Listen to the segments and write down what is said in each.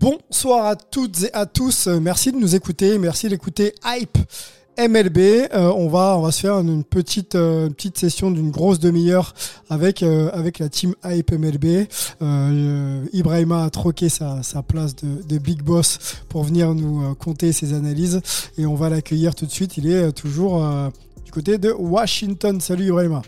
Bonsoir à toutes et à tous. Euh, Merci de nous écouter. Merci d'écouter Hype MLB. Euh, on va on va se faire une petite euh, petite session d'une grosse demi-heure avec la team Hype MLB. Ibrahima a troqué sa, place de, de big boss pour venir nous compter ses analyses et on va l'accueillir tout de suite. Il est toujours du côté de Washington. Salut Ibrahima.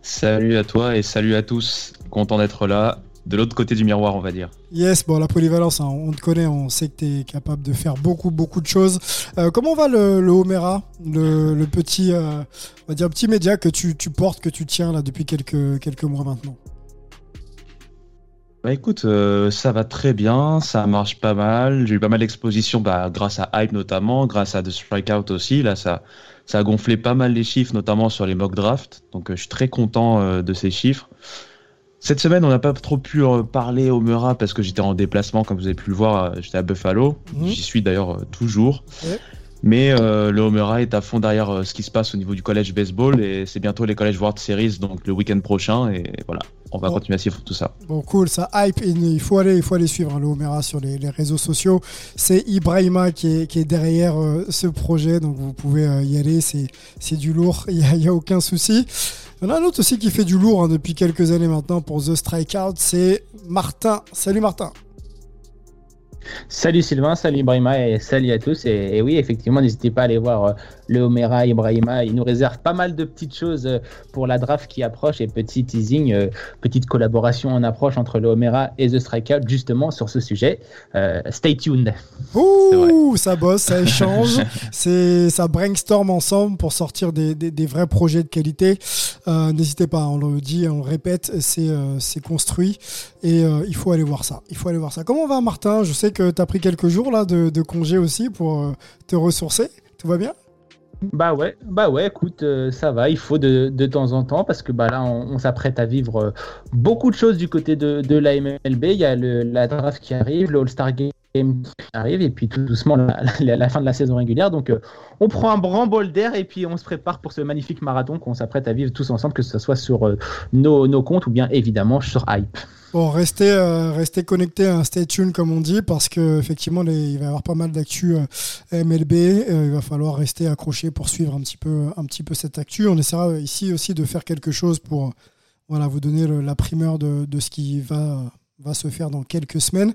Salut à toi et salut à tous. Content d'être là, de l'autre côté du miroir, on va dire. Yes, bon, la polyvalence, hein, on te connaît, on sait que tu es capable de faire beaucoup, beaucoup de choses. Euh, comment va le, le Homera, le, le petit, euh, on va dire, petit média que tu, tu portes, que tu tiens là depuis quelques, quelques mois maintenant? Bah écoute, euh, ça va très bien, ça marche pas mal. J'ai eu pas mal d'expositions bah, grâce à Hype notamment, grâce à The Strikeout aussi. Là, ça, ça a gonflé pas mal les chiffres, notamment sur les mock drafts. Donc je suis très content de ces chiffres. Cette semaine, on n'a pas trop pu euh, parler au Mura parce que j'étais en déplacement, comme vous avez pu le voir, euh, j'étais à Buffalo. Mhm. J'y suis d'ailleurs euh, toujours. Mais euh, le Homera est à fond derrière euh, ce qui se passe au niveau du college baseball et c'est bientôt les college World Series, donc le week-end prochain. Et voilà, on va Bon. continuer à suivre tout ça. Bon, cool, ça hype. Il faut aller, il faut aller suivre hein, le Homera sur les, les réseaux sociaux. C'est Ibrahima qui est, qui est derrière euh, ce projet, donc vous pouvez y aller. C'est, du lourd, il n'y a aucun souci. Il y en a un autre aussi qui fait du lourd hein, depuis quelques années maintenant pour The Strikeout, c'est Martin. Salut Martin. Salut Sylvain, salut Ibrahima et salut à tous. Et, et oui, effectivement, n'hésitez pas à aller voir euh, le Homera Ibrahima. Il nous réserve pas mal de petites choses euh, pour la draft qui approche et petit teasing, euh, petite collaboration en approche entre le Homera et The Strikeout justement sur ce sujet. Euh, stay tuned. Ouh, ça bosse, ça échange, c'est ça brainstorm ensemble pour sortir des, des- des vrais projets de qualité. Euh, N'hésitez pas, on le dit, on le répète, c'est euh, c'est construit et euh, il faut aller voir ça. Il faut aller voir ça. Comment va Martin? Je sais que tu as pris quelques jours là de, de congé aussi pour euh, te ressourcer. Tout va bien? Bah ouais, bah ouais, écoute, euh, ça va, il faut de, temps en temps parce que bah là, on, s'apprête à vivre euh, beaucoup de choses du côté de, la MLB. Il y a le, la draft qui arrive, le All-Star Game qui arrive et puis tout doucement la, fin de la saison régulière. Donc euh, on prend un grand bol d'air et puis on se prépare pour ce magnifique marathon qu'on s'apprête à vivre tous ensemble, que ce soit sur nos comptes ou bien évidemment sur Hype. Bon, restez, euh, restez connectés, hein, stay tuned comme on dit, parce que effectivement, les- il va y avoir pas mal d'actu euh, MLB. euh, il va falloir rester accroché pour suivre un petit peu, un petit peu cette actu. On essaiera ici aussi de faire quelque chose pour voilà, vous donner le- la primeur de, de ce qui va, va se faire dans quelques semaines.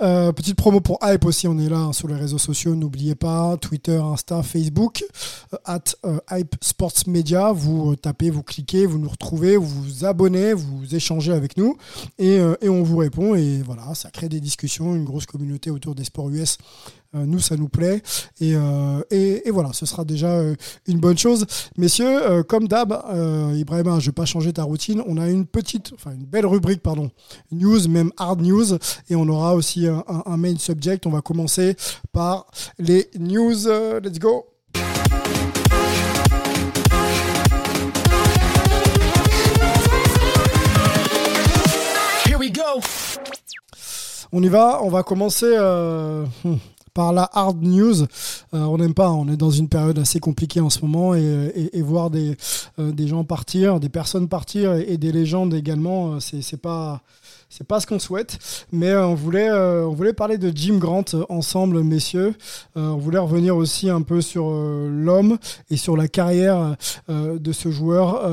Euh, petite promo pour Hype aussi, on est là hein, sur les réseaux sociaux, n'oubliez pas, Twitter, Insta, Facebook, euh, at euh, Hype Sports Media, vous euh, tapez, vous cliquez, vous nous retrouvez, vous vous abonnez, vous échangez avec nous et, euh, et on vous répond et voilà, ça crée des discussions, une grosse communauté autour des sports US. Euh, nous, ça nous plaît et, euh, et, et voilà, ce sera déjà euh, une bonne chose. Messieurs, comme d'hab, Ibrahima, je vais pas changer ta routine. On a une petite, enfin une belle rubrique, pardon, news, même hard news, et on aura aussi un, main subject. On va commencer par les news. Let's go. On y va, on va commencer euh, hmm, par la hard news. Euh, on n'aime pas, on est dans une période assez compliquée en ce moment et, voir des, euh, des gens partir, des personnes partir et, des légendes également, euh, c'est pas pas ce qu'on souhaite. Mais on voulait parler de Jim Grant ensemble, messieurs. On voulait revenir aussi un peu sur l'homme et sur la carrière de ce joueur.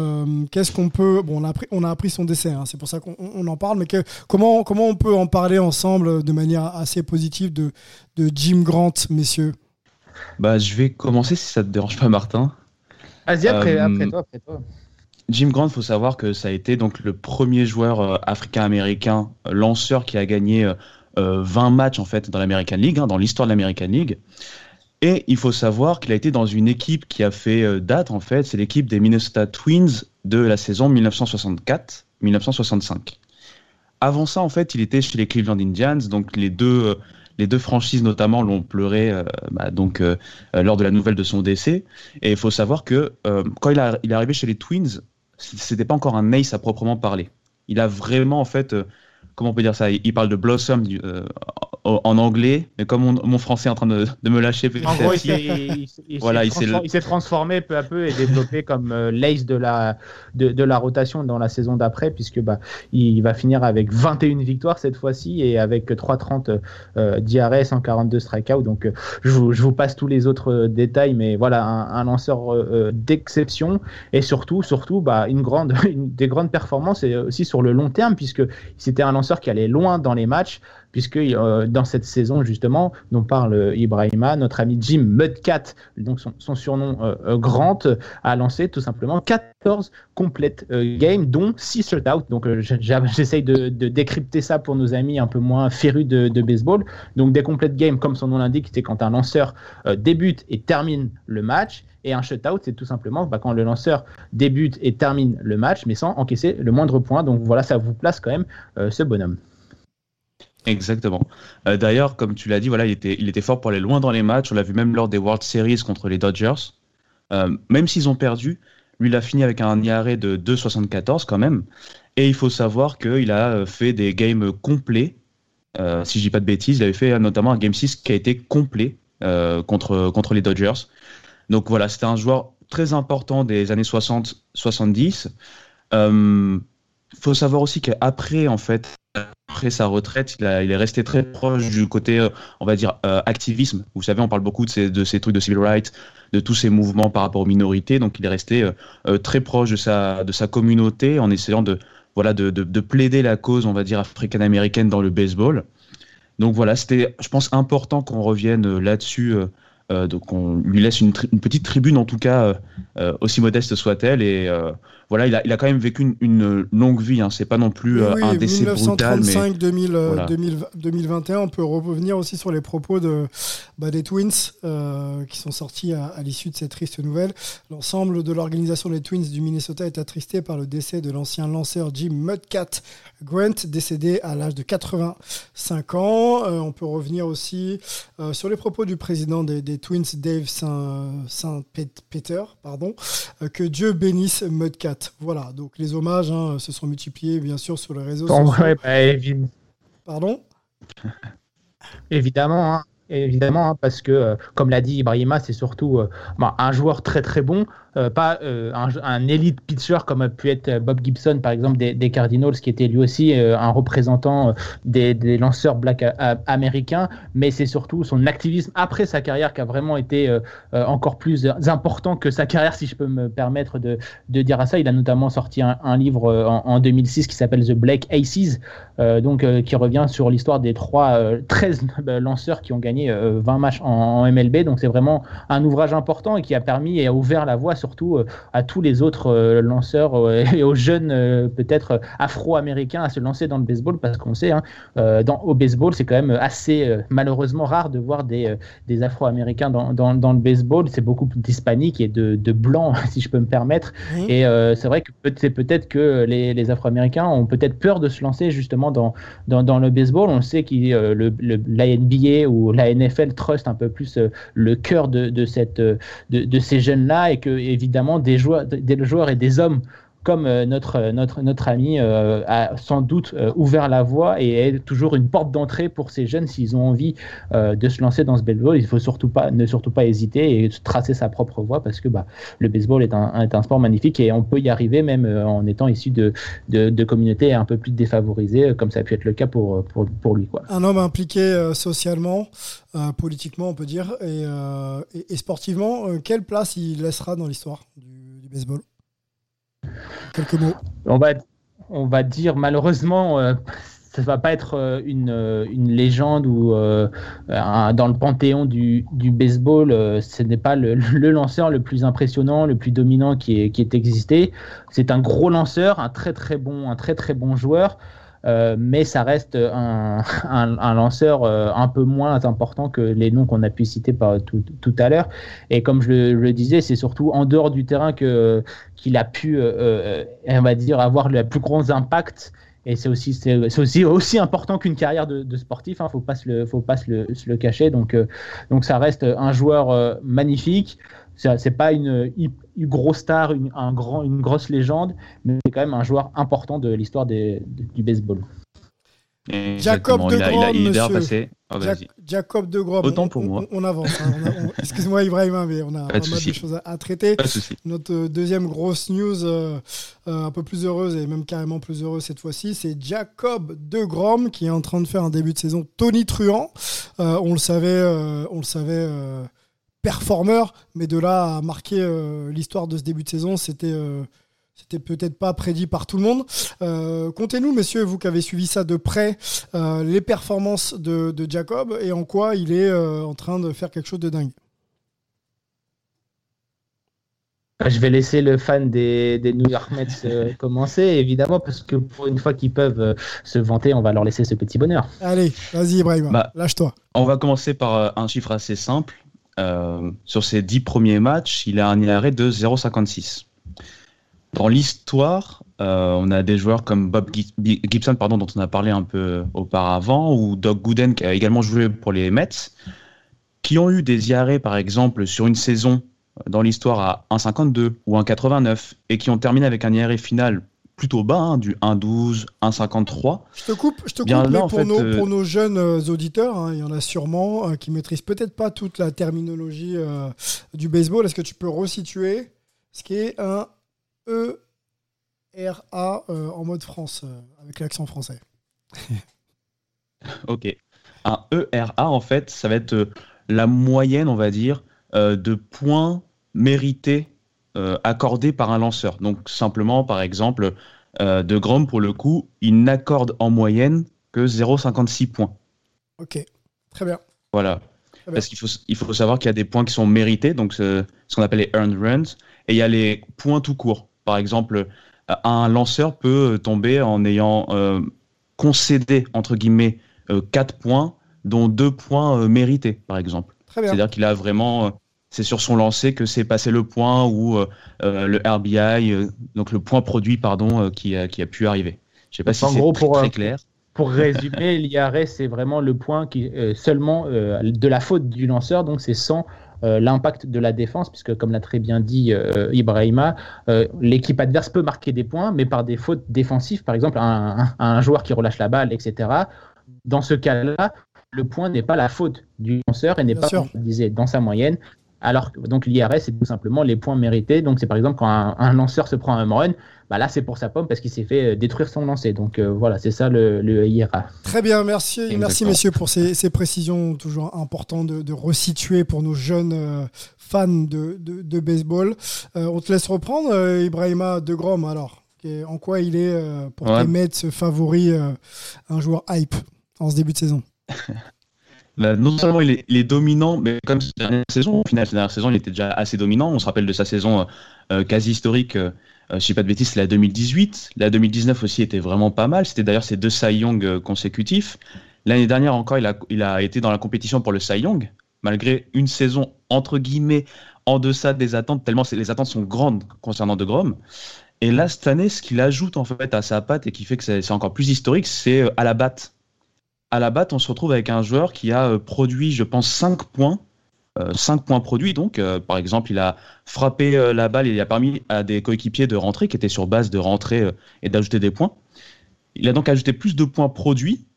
Qu'est-ce qu'on peut bon on a appris son décès, hein, c'est pour ça qu'on on en parle. Mais comment comment on peut en parler ensemble de manière assez positive de de Jim Grant, messieurs Bah, je vais commencer si ça te dérange pas, Martin. Vas-y, après, après toi, après toi. Jim Grant, faut savoir que ça a été donc le premier joueur africain-américain lanceur qui a gagné 20 matchs en fait dans l'American League, hein, dans l'histoire de l'American League. Et il faut savoir qu'il a été dans une équipe qui a fait date en fait, c'est l'équipe des Minnesota Twins de la saison 1964-1965. Avant ça, en fait, il était chez les Cleveland Indians, donc les deux, euh, les deux franchises notamment l'ont pleuré euh, bah, donc, euh, lors de la nouvelle de son décès. Et il faut savoir que quand il, il, est arrivé chez les Twins, c'était pas encore un ace à proprement parler. Il a vraiment, en fait, comment on peut dire ça Il parle de Blossom en anglais, mais comme mon, français est en train de, me lâcher En gros, il s'est transformé peu à peu et développé comme euh, l'ace de la, de, la rotation dans la saison d'après, puisque bah, il va finir avec 21 victoires cette fois-ci et avec 3,30 euh, d'IRS, 142 strikeouts. Donc, euh, je, vous, passe tous les autres euh, détails, mais voilà, un, lanceur d'exception et surtout, surtout bah, une, grande, des grandes performances et aussi sur le long terme, puisque c'était un lanceur qui allait loin dans les matchs puisque euh, dans cette saison justement dont parle Ibrahima, notre ami Jim Mudcat, donc son, surnom euh, euh, Grant, a lancé tout simplement 14 complètes games, dont 6 shutouts. Donc j'essaye de, décrypter ça pour nos amis un peu moins férus de, baseball. Donc des complètes games, comme son nom l'indique, c'est quand un lanceur débute et termine le match. Et un shutout, c'est tout simplement bah, quand le lanceur débute et termine le match, mais sans encaisser le moindre point. Donc voilà, ça vous place quand même ce bonhomme. Exactement. Euh, d'ailleurs, comme tu l'as dit, voilà, il était, fort pour aller loin dans les matchs. On l'a vu même lors des World Series contre les Dodgers. Euh, même s'ils ont perdu, lui, il a fini avec un IARE de 2,74 quand même. Et il faut savoir qu'il a euh, fait des games complets. si je dis pas de bêtises, il avait fait notamment un Game 6 qui a été complet contre, contre les Dodgers. Donc voilà, c'était un joueur très important des années 60-70. Il faut savoir aussi qu'après, en fait, après sa retraite, il, est resté très proche du côté, euh, on va dire, euh, activisme. Vous savez, on parle beaucoup de ces, trucs de civil rights, de tous ces mouvements par rapport aux minorités. Donc, il est resté euh, très proche de sa, de sa communauté en essayant de, voilà, de, de, plaider la cause, on va dire, africaine-américaine dans le baseball. Donc voilà, c'était, je pense, important qu'on revienne là-dessus. Donc on lui laisse une, petite tribune, en tout cas, aussi modeste soit-elle. Et voilà, il a, il a quand même vécu une, longue vie. Hein. C'est pas non plus euh, un décès brutal. Mais 2021, on peut revenir aussi sur les propos de, bah, des Twins euh, qui sont sortis à, l'issue de cette triste nouvelle. L'ensemble de l'organisation des Twins du Minnesota est attristé par le décès de l'ancien lanceur Jim Mudcat Grant, décédé à l'âge de 85 ans. Euh, on peut revenir aussi sur les propos du président des, Twins, Dave Saint-Peter, pardon, que Dieu bénisse Mudcat. Voilà, donc les hommages hein, se sont multipliés bien sûr sur les réseaux sociaux. Bah, Pardon? Évidemment, hein. évidemment, hein, parce que, comme l'a dit Ibrahima, c'est surtout euh, bah, un joueur très très bon, euh, pas euh, un, élite pitcher comme a pu être Bob Gibson, par exemple, des, des Cardinals, qui était lui aussi euh, un représentant des, lanceurs black américains, mais c'est surtout son activisme après sa carrière qui a vraiment été encore plus important que sa carrière, si je peux me permettre de, dire à ça. Il a notamment sorti un, livre en, en, 2006 qui s'appelle The Black Aces, donc qui revient sur l'histoire des trois 13 lanceurs qui ont gagné 20 matchs en, en MLB. Donc c'est vraiment un ouvrage important et qui a permis et a ouvert la voie surtout euh, à tous les autres euh, lanceurs euh, et aux jeunes peut-être afro-américains à se lancer dans le baseball parce qu'on sait, hein, dans, au baseball, c'est quand même assez malheureusement rare de voir des, des afro-américains dans, dans, dans, le baseball. C'est beaucoup d'hispaniques et de, de blancs, si je peux me permettre. Et c'est vrai que c'est peut-être que les, les afro-américains ont peut-être peur de se lancer justement dans, dans, dans le baseball. On sait que le, la NBA ou la NFL trust un peu plus le cœur de, de, cette, de, de ces jeunes-là et que évidemment des joueurs, des joueurs et des hommes comme euh, notre, notre, notre ami euh, a sans doute euh, ouvert la voie et est toujours une porte d'entrée pour ces jeunes s'ils ont envie de se lancer dans ce baseball. Il faut surtout pas, ne surtout pas hésiter et tracer sa propre voie parce que bah, le baseball est un, sport magnifique et on peut y arriver même en étant issu de, de, communautés un peu plus défavorisées comme ça a pu être le cas pour, pour, pour lui. Quoi. Un homme impliqué socialement, politiquement on peut dire, et, sportivement, quelle place il laissera dans l'histoire du baseball? Quelques mots. On va, on va dire malheureusement, euh, ça va pas être euh, une, euh, une légende ou dans le panthéon du, du baseball, ce n'est pas le, le, lanceur le plus impressionnant, le plus dominant qui ait, qui est existé. C'est un gros lanceur, un très très bon, un très très bon joueur. Euh, mais ça reste un, lanceur euh, un peu moins important que les noms qu'on a pu citer tout, tout, à l'heure. Et comme je le, disais, c'est surtout en dehors du terrain qu'il a pu, euh, on va dire, avoir le plus grand impact et c'est aussi, c'est, aussi, aussi important qu'une carrière de, sportif, il hein, ne faut pas, se le, faut pas se le, cacher. Donc, donc ça reste un joueur magnifique. C'est, pas une, une, grosse star, une, un grand, une grosse légende, mais c'est quand même un joueur important de l'histoire du baseball. Jacob de Grom, il, a, il passé. Oh, Jacob de Grom. Autant pour moi. On, avance. Hein, excuse-moi Ibrahim, mais on a pas, pas mal de choses à, à traiter. Notre euh, deuxième grosse news, euh, euh, un peu plus heureuse et même carrément plus heureuse cette fois-ci, c'est Jacob de Grom qui est en train de faire un début de saison Tony Truant. Euh, on le savait, euh, on le savait performeur, mais de là à marquer l'histoire de ce début de saison, c'était c'était peut-être pas prédit par tout le monde. Euh, Comptez-nous, messieurs, vous qui avez suivi ça de près, euh, les performances de, de, Jacob et en quoi il est euh, en train de faire quelque chose de dingue. Je vais laisser le fan des, des New York Mets euh, commencer, évidemment, parce que pour une fois qu'ils peuvent euh, se vanter, on va leur laisser ce petit bonheur. Allez, vas-y, Ibrahim, bah, lâche-toi. On va commencer par euh, un chiffre assez simple. Sur ses dix premiers matchs, il a un IRA de 0,56. Dans l'histoire, euh, on a des joueurs comme Bob Gibson, pardon, dont on a parlé un peu auparavant, ou Doug Gooden, qui a également joué pour les Mets, qui ont eu des IRA, par exemple, sur une saison dans l'histoire à 1,52 ou 1,89, et qui ont terminé avec un IRA final plutôt bas, hein, du 1,12, 1,53. Je te coupe, je te coupe mais pour, fait, nos, euh... pour, nos, jeunes euh, auditeurs, hein, il y en a sûrement euh, qui maîtrisent peut-être pas toute la terminologie euh, du baseball. Est-ce que tu peux resituer ce qui est un E-R-A en mode France, avec l'accent français? ok. Un E-R-A, en fait, ça va être la moyenne, on va dire, de points mérités euh, accordés par un lanceur. Donc, simplement, par exemple, euh, De Grom, pour le coup, il n'accorde en moyenne que 0,56 points. Ok, très bien. Voilà. Très bien. Parce qu'il faut, il faut savoir qu'il y a des points qui sont mérités, donc ce, ce qu'on appelle les earned runs, et il y a les points tout court. Par exemple, un lanceur peut tomber en ayant euh, concédé, entre guillemets, euh, 4 points, dont 2 points euh, mérités, par exemple. C'est-à-dire qu'il a vraiment. Euh, c'est sur son lancer que c'est passé le point ou euh, le RBI, donc le point produit, pardon, qui, a, qui a pu arriver. Je ne sais pas si c'est très, très clair. Pour résumer, l'IRS, c'est vraiment le point qui seulement de la faute du lanceur, donc c'est sans euh, l'impact de la défense, puisque comme l'a très bien dit euh, Ibrahima, euh, l'équipe adverse peut marquer des points, mais par des fautes défensives, par exemple un, un, un joueur qui relâche la balle, etc. Dans ce cas-là, le point n'est pas la faute du lanceur et n'est pas, comme disait, dans sa moyenne. Alors donc l'IRS, c'est tout simplement les points mérités. Donc c'est par exemple quand un, un, lanceur se prend un home run, bah là c'est pour sa pomme parce qu'il s'est fait détruire son lancer. Donc euh, voilà, c'est ça le, le, IRA. Très bien, merci, Exactement. merci messieurs pour ces, ces, précisions toujours importantes de, de, resituer pour nos jeunes euh, fans de, de, de baseball. Euh, on te laisse reprendre, euh, Ibrahima de Grom alors. En quoi il est euh, pour ouais. tes Mets favori un joueur hype en ce début de saison? Bah, non seulement il est, dominant, mais comme cette dernière saison, au final, cette dernière saison, il était déjà assez dominant. On se rappelle de sa saison euh, quasi historique, euh, je ne sais pas de bêtises, la 2018. La 2019 aussi était vraiment pas mal. C'était d'ailleurs ses deux Cy Young euh, consécutifs. L'année dernière encore, il a, il a été dans la compétition pour le Cy Young, malgré une saison entre guillemets en deçà des attentes, tellement les attentes sont grandes concernant De Grom. Et là, cette année, ce qu'il ajoute en fait à sa patte et qui fait que c'est encore plus historique, c'est à la batte à la batte, on se retrouve avec un joueur qui a euh, produit, je pense, 5 points. Euh, 5 points produits, donc, euh, par exemple, il a frappé euh, la balle il a permis à des coéquipiers de rentrer, qui étaient sur base de rentrer euh, et d'ajouter des points. Il a donc ajouté plus de points produits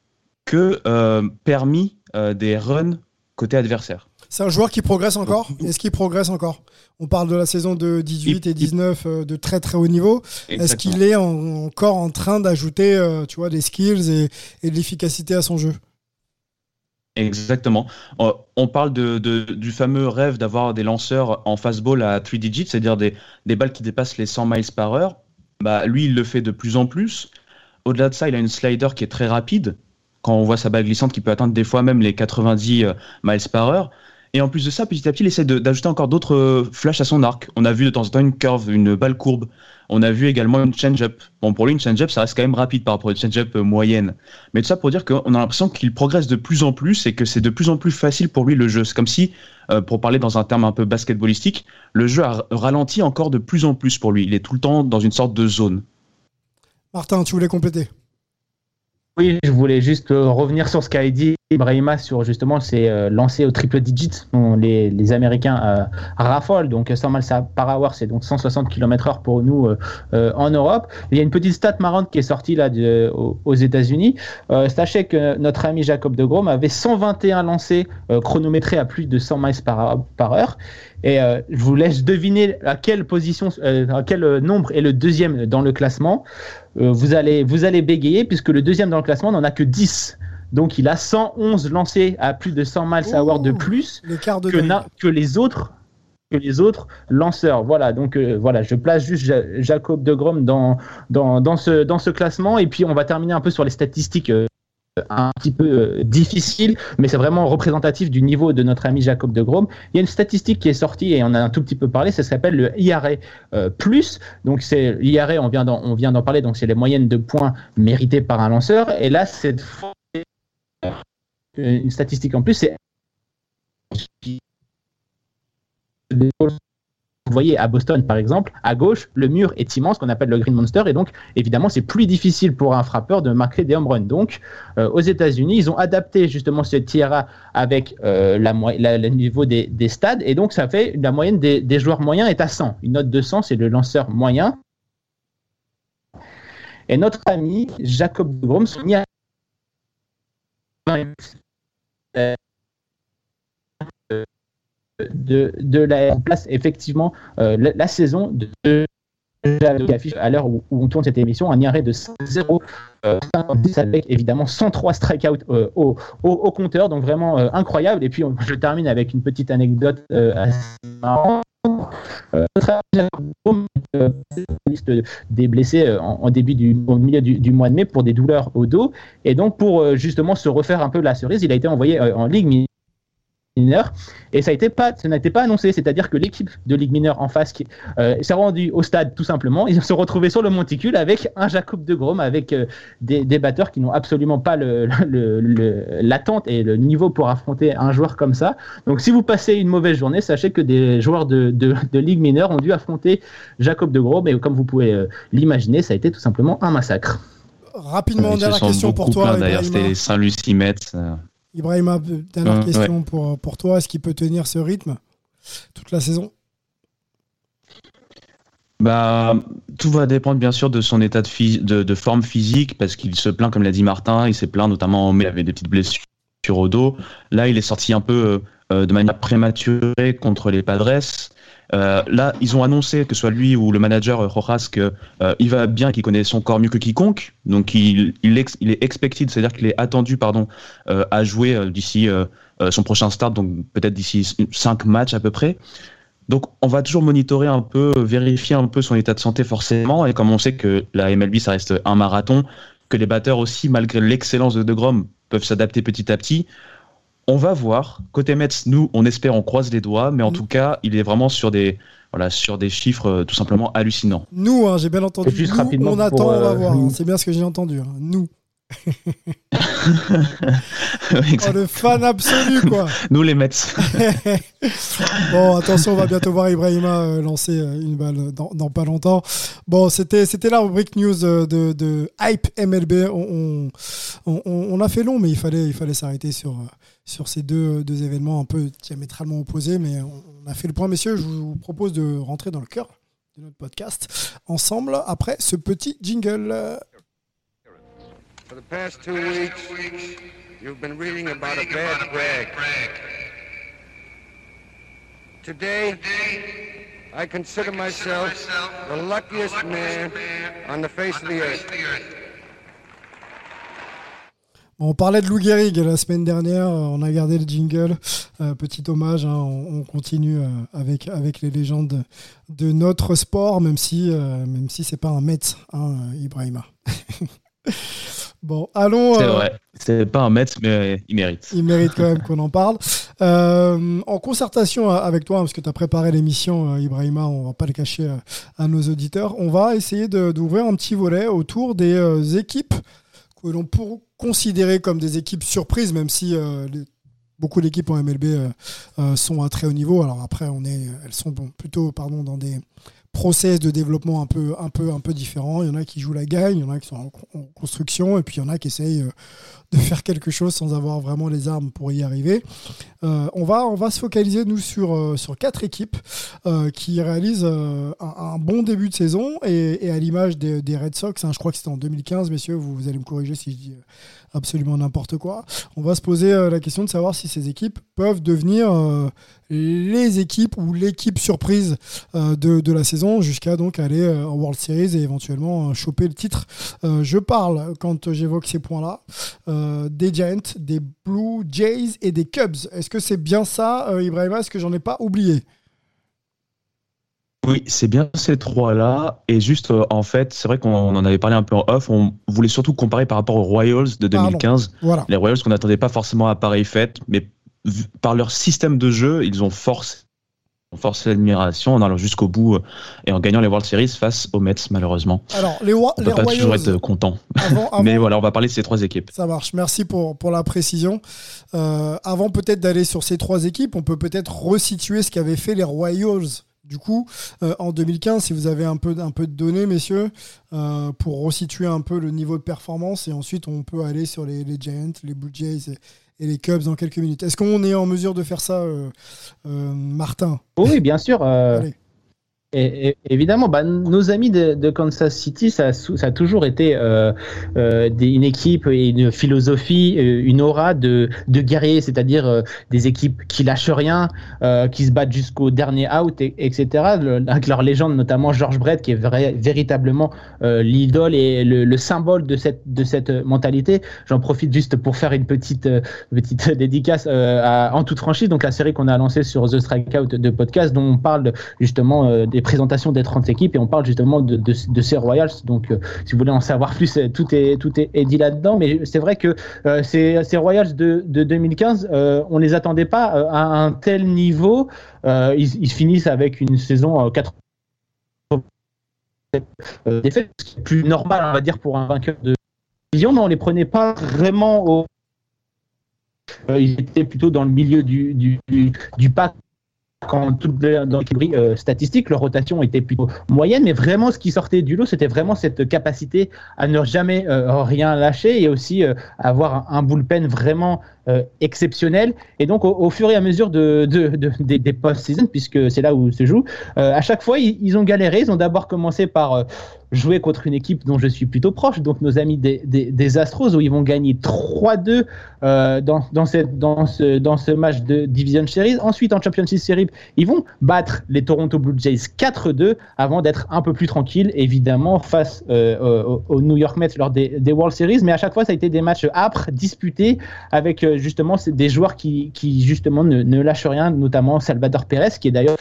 que euh, permis des runs côté adversaire. C'est un joueur qui progresse encore? Est-ce qu'il progresse encore? On parle de la saison de 18 et 19 euh, de très très haut niveau. Est-ce qu'il est en, encore en train d'ajouter euh, tu vois, des skills et, et de l'efficacité à son jeu? Exactement. On parle de, de, du fameux rêve d'avoir des lanceurs en fastball à 3 digits, c'est-à-dire des, des balles qui dépassent les 100 miles par heure. Bah, lui, il le fait de plus en plus. au-delà de ça, il a une slider qui est très rapide. Quand on voit sa balle glissante qui peut atteindre des fois même les 90 euh, miles par heure. Et en plus de ça, petit à petit, il essaie d'ajouter encore d'autres euh, flashs à son arc. On a vu de temps en temps une curve, une balle courbe. On a vu également une change-up. Bon, pour lui, une change-up, ça reste quand même rapide par rapport à une change-up euh, moyenne. Mais tout ça pour dire qu'on a l'impression qu'il progresse de plus en plus et que c'est de plus en plus facile pour lui le jeu. C'est comme si, euh, pour parler dans un terme un peu basketballistique, le jeu a ralenti encore de plus en plus pour lui. Il est tout le temps dans une sorte de zone. Martin, tu voulais compléter? Oui, je voulais juste revenir sur ce qu'a dit Ibrahima sur justement ses euh, lancers au triple digit dont les, les Américains euh, raffolent. Donc 100 miles par hour, c'est donc 160 km/h pour nous en Europe. Il y a une petite stat marrante qui est sortie là de, aux, États-Unis. sachez que notre ami Jacob de Grom avait 121 lancers chronométrés à plus de 100 miles par, par heure. Et je vous laisse deviner à quelle position, à quel nombre est le deuxième dans le classement. Euh, vous, allez, vous allez bégayer puisque le deuxième dans le classement n'en a que 10. Donc il a 111 lancés à plus de 100 miles à hour de plus que, les autres que les autres lanceurs. Voilà, donc euh, voilà, je place juste Jacob de Grom dans, dans, dans, ce, dans ce classement et puis on va terminer un peu sur les statistiques euh, un petit peu euh, difficile, mais c'est vraiment représentatif du niveau de notre ami Jacob de Grom. Il y a une statistique qui est sortie et on a un tout petit peu parlé, ça s'appelle le IRA plus. Donc c'est l'IRA, on vient d'en, on vient d'en parler, donc c'est les moyennes de points mérités par un lanceur. Et là, cette fois, une statistique en plus, c'est vous voyez à Boston par exemple, à gauche, le mur est immense qu'on appelle le Green Monster et donc évidemment c'est plus difficile pour un frappeur de marquer des home runs. Donc euh, aux États-Unis, ils ont adapté justement ce TRA avec euh, le niveau des, stades et donc ça fait la moyenne des, joueurs moyens est à 100. Une note de 100, c'est le lanceur moyen. Et notre ami Jacob Grom, son de, de la place effectivement euh, la, saison de à l'heure où, on tourne cette émission, un IRA de 0 euh, avec évidemment 103 strikeouts euh, au, au, compteur, donc vraiment incroyable. Et puis je termine avec une petite anecdote assez marrante. Liste des blessés en, début du milieu mois de mai pour des douleurs au dos. Et donc pour justement se refaire un peu la cerise il a été envoyé en ligue mineure. Et ça n'a pas, été pas annoncé, c'est-à-dire que l'équipe de Ligue mineure en face qui euh, s'est rendue au stade tout simplement. Ils se retrouvaient sur le monticule avec un Jacob de Grom, avec euh, des, batteurs qui n'ont absolument pas l'attente le, et le niveau pour affronter un joueur comme ça. Donc si vous passez une mauvaise journée, sachez que des joueurs de, Ligue mineure ont dû affronter Jacob de Grom. Et comme vous pouvez euh, l'imaginer, ça a été tout simplement un massacre. Rapidement, dernière question pour toi. D'ailleurs, c'était Saint-Lucie Metz. Ibrahima, dernière question pour, pour toi. Est-ce qu'il peut tenir ce rythme toute la saison? Bah, tout va dépendre bien sûr de son état de, de, forme physique parce qu'il se plaint, comme l'a dit Martin, il s'est plaint notamment en mai, il avait des petites blessures au dos. Là, il est sorti un peu euh, de manière prématurée contre les Padres. Euh, là, ils ont annoncé que soit lui ou le manager euh, Rojas qu'il euh, va bien, qu'il connaît son corps mieux que quiconque. Donc il, est expected, c'est-à-dire qu'il est attendu, pardon, à jouer d'ici son prochain start, donc peut-être d'ici 5 matchs à peu près. Donc on va toujours monitorer un peu, vérifier un peu son état de santé forcément. Et comme on sait que la MLB ça reste un marathon, que les batteurs aussi, malgré l'excellence de De Grom, peuvent s'adapter petit à petit. On va voir. Côté Mets, nous, on espère, on croise les doigts, mais en tout cas, il est vraiment sur des, voilà, sur des chiffres euh, tout simplement hallucinants. Nous, hein, j'ai bien entendu. Juste nous, on attend, on va euh, voir. Hein. C'est bien ce que j'ai entendu. Hein. Nous. oh, le fan absolu, quoi. Nous, les Mets. bon, attention, on va bientôt voir Ibrahima euh, lancer une balle dans, pas longtemps. Bon, c'était, c'était la rubrique news de, de Hype MLB. On, on, on, a fait long, mais il fallait, il fallait s'arrêter sur sur ces deux, événements un peu diamétralement opposés. Mais on a fait le point, messieurs. Je vous propose de rentrer dans le cœur de notre podcast ensemble après ce petit jingle. For the past two weeks, you've been reading about a bad brag. Today, I consider myself the luckiest man on the face of the earth. On parlait de Lou Gehrig la semaine dernière, on a gardé le jingle. Euh, petit hommage, hein, on, continue euh, avec, avec les légendes de, notre sport, même si, euh, même si c'est pas un Metz, hein, Ibrahima. Bon, allons. C'est euh, pas un Mets, mais il mérite. Il mérite quand même qu'on en parle. Euh, en concertation avec toi, parce que tu as préparé l'émission, Ibrahima, on va pas le cacher à nos auditeurs, on va essayer d'ouvrir un petit volet autour des équipes que l'on peut considérer comme des équipes surprises, même si euh, beaucoup d'équipes en MLB euh, euh, sont à très haut niveau. Alors après, elles sont plutôt pardon, dans des process de développement un peu, un, peu, un peu différents. Il y en a qui jouent la gagne, il y en a qui sont en, construction, et puis il y en a qui essayent euh, de faire quelque chose sans avoir vraiment les armes pour y arriver. Euh, on, va, on va se focaliser, nous, sur, euh, sur quatre équipes qui réalisent un, bon début de saison et, à l'image des, Red Sox, hein, je crois que c'était en 2015, messieurs, vous, vous allez me corriger si je dis absolument n'importe quoi. On va se poser euh, la question de savoir si ces équipes peuvent devenir euh, les équipes ou l'équipe surprise euh, de, la saison jusqu'à donc aller en World Series et éventuellement choper le titre. Je parle, quand j'évoque ces points-là, des Giants, des Blue Jays et des Cubs. Est-ce que c'est bien ça, Ibrahima? Est-ce que j'en ai pas oublié? Oui, c'est bien ces trois-là. Et juste, euh, en fait, c'est vrai qu'on en avait parlé un peu en off. On voulait surtout comparer par rapport aux Royals de Pardon. 2015. Voilà. Les Royals qu'on n'attendait pas forcément à pareille fête, mais par leur système de jeu, ils ont forcé, l'admiration en allant jusqu'au bout euh, et en gagnant les World Series face aux Mets, malheureusement. Alors, les, On les peut pas toujours être content. avant, avant- Mais voilà, on va parler de ces trois équipes. Ça marche. Merci pour, pour la précision. Euh, avant peut-être d'aller sur ces trois équipes, on peut peut-être resituer ce qu'avaient fait les Royals. Du coup, euh, en 2015, si vous avez un peu, un peu de données, messieurs, euh, pour resituer un peu le niveau de performance, et ensuite on peut aller sur les, les Giants, les Blue Jays et, et les Cubs dans quelques minutes. Est-ce qu'on est en mesure de faire ça, euh, euh, Martin? Oui, bien sûr. Allez. Évidemment, bah, nos amis de, Kansas City, ça, a toujours été euh, euh, des- une équipe et une philosophie, euh, une aura de, de guerriers, c'est-à-dire des équipes qui lâchent rien, qui se battent jusqu'au dernier out, et- etc. Avec leur légende, notamment George Brett, qui est véritablement l'idole et le, le symbole de cette, mentalité. J'en profite juste pour faire une petite, petite dédicace en toute franchise. Donc la série qu'on a lancée sur The Strikeout de podcast, dont on parle justement euh, des présentations des 30 équipes et on parle justement de, ces Royals. Donc euh, si vous voulez en savoir plus, euh, tout est, tout est, dit là-dedans. Mais c'est vrai que euh, ces, ces Royals de, de 2015, euh, on les attendait pas à un tel niveau. Ils, finissent avec une saison euh, 4 euh, défaites, ce plus normal, on va dire, pour un vainqueur de division, mais on les prenait pas vraiment au. Ils étaient plutôt dans le milieu du, du, du pack quand tout dans l'équilibre euh, statistique, leur rotation était plutôt moyenne, mais vraiment ce qui sortait du lot, c'était vraiment cette capacité à ne jamais euh, rien lâcher et aussi euh, avoir un, bullpen vraiment exceptionnel. Et donc, au, fur et à mesure de, de, de, des, post-season, puisque c'est là où se joue, à chaque fois, ils, ont galéré. Ils ont d'abord commencé par jouer contre une équipe dont je suis plutôt proche, donc nos amis des, des, Astros, où ils vont gagner 3-2 euh, dans, dans, cette, dans, ce, dans ce match de Division Series. Ensuite, en Championship Series, ils vont battre les Toronto Blue Jays 4-2 avant d'être un peu plus tranquille, évidemment, face euh, aux, New York Mets lors des, World Series. Mais à chaque fois, ça a été des matchs âpres, disputés, avec euh, justement des joueurs qui, qui justement ne, ne, lâchent rien, notamment Salvador Perez, qui est d'ailleurs